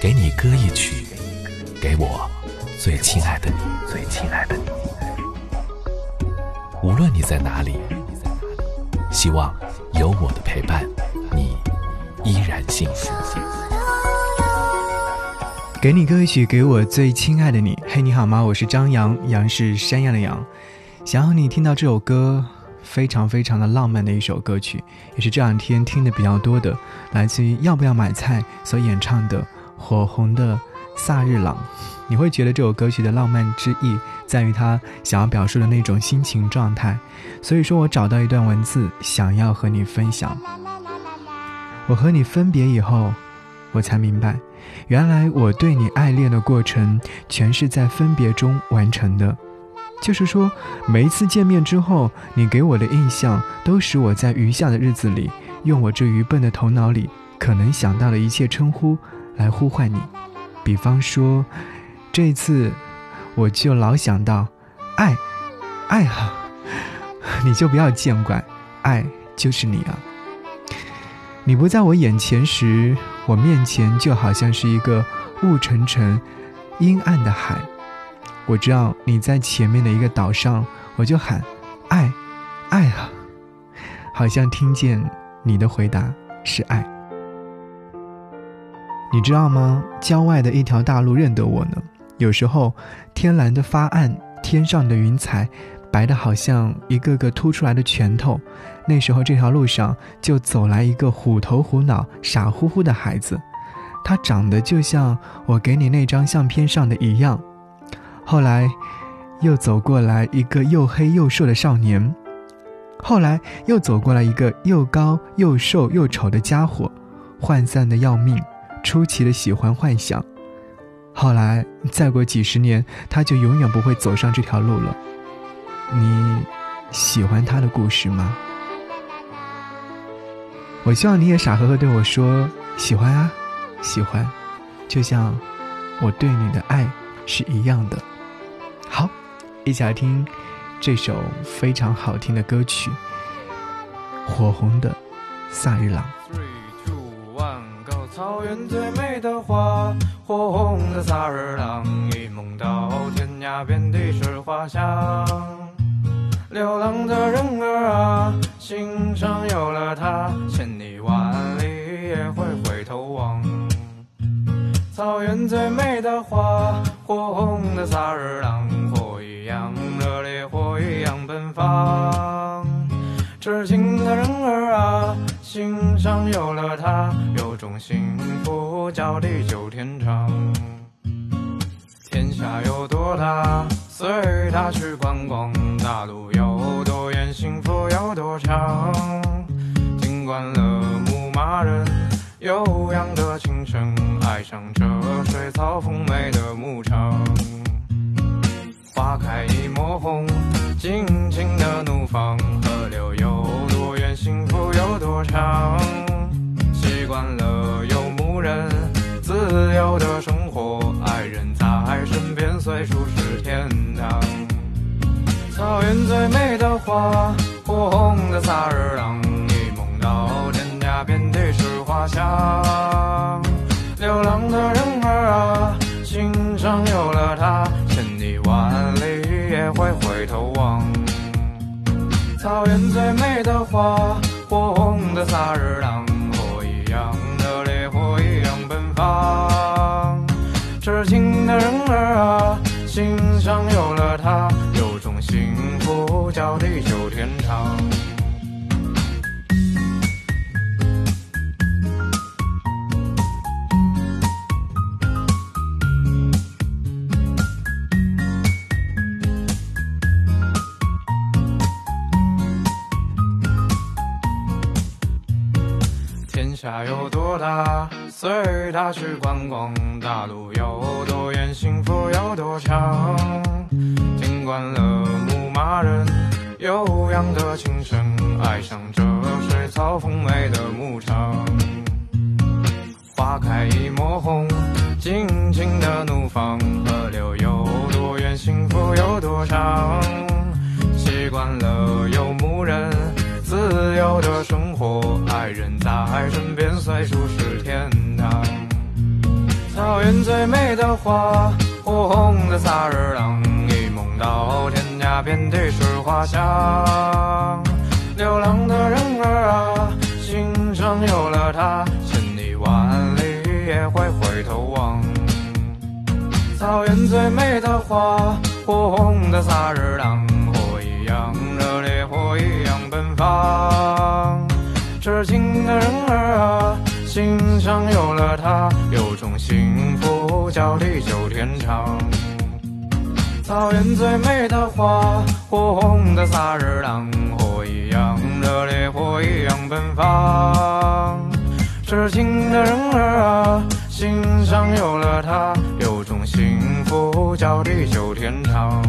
给你歌一曲，给我最亲爱的你，最亲爱的你。无论你在哪里，希望有我的陪伴，你依然幸福。给你歌一曲，给我最亲爱的你。嘿，你好吗？我是张扬，杨是山羊的羊。想要你听到这首歌，非常非常的浪漫的一首歌曲，也是这两天听的比较多的，来自于要不要买菜所演唱的《火红的萨日朗》。你会觉得这首歌曲的浪漫之意，在于他想要表述的那种心情状态。所以说我找到一段文字，想要和你分享。我和你分别以后，我才明白。原来我对你爱恋的过程，全是在分别中完成的。就是说，每一次见面之后，你给我的印象，都使我在余下的日子里，用我这愚笨的头脑里可能想到的一切称呼来呼唤你。比方说，这一次，我就老想到，爱，爱啊，你就不要见怪，爱就是你啊。你不在我眼前时，我面前就好像是一个雾沉沉、阴暗的海。我知道你在前面的一个岛上，我就喊爱，爱啊！好像听见你的回答是爱。你知道吗？郊外的一条大路认得我呢。有时候天蓝的发暗，天上的云彩。白的好像一个个凸出来的拳头，那时候这条路上就走来一个虎头虎脑、傻乎乎的孩子，他长得就像我给你那张相片上的一样。后来，又走过来一个又黑又瘦的少年，后来又走过来一个又高又瘦又丑的家伙，涣散的要命，出奇的喜欢幻想。后来再过几十年，他就永远不会走上这条路了。你喜欢他的故事吗？我希望你也傻呵呵对我说喜欢啊，喜欢，就像我对你的爱是一样的。好，一起来听这首非常好听的歌曲《火红的萨日朗》。草原最美的花，火红的萨日朗，一梦到天涯，遍地是花香。流浪的人儿啊，心上有了他，千里万里也会回头望。草原最美的花，火红的萨日朗，火一样热烈，火一样奔放。痴情的人儿啊，心上有了他，有种幸福叫地久天长。天下有多大？随他去观光，大路有多远，幸福有多长。听惯了牧马人悠扬的琴声，爱上这水草丰美的牧场。花开一抹红，尽情的怒放。河流，有多长。习惯了游牧人自由的生活，爱人在身边，随处是天堂。草原最美的花，火红的萨日朗，一梦到天涯，遍地是花香。流浪的人儿啊，心上有了他，千里万里也会回头望。草原最美的花，的萨日朗，火一样的烈火一样奔放。痴情的人儿啊，心上有了他。幸福叫地久天长。下有多大，随他去观光；大路有多远，幸福有多长。听惯了牧。马人悠扬的琴声，爱上这水草丰美的牧场。花开一抹红，尽情的怒放。河流有多远，幸福有多长。习惯了游牧人自由的生活，人在身边，随处是天堂。草原最美的花，火红的萨日朗，一梦到天涯，遍地是花香。流浪的人儿啊，心上有了她，千里万里也会回头望。草原最美的花，火红的萨日朗，火一样人儿啊，心上有了她，有种幸福叫地久天长。草原最美的花，火红的萨日朗，火一样热烈，火一样奔放。痴情的人儿啊，心上有了她，有种幸福叫地久天长。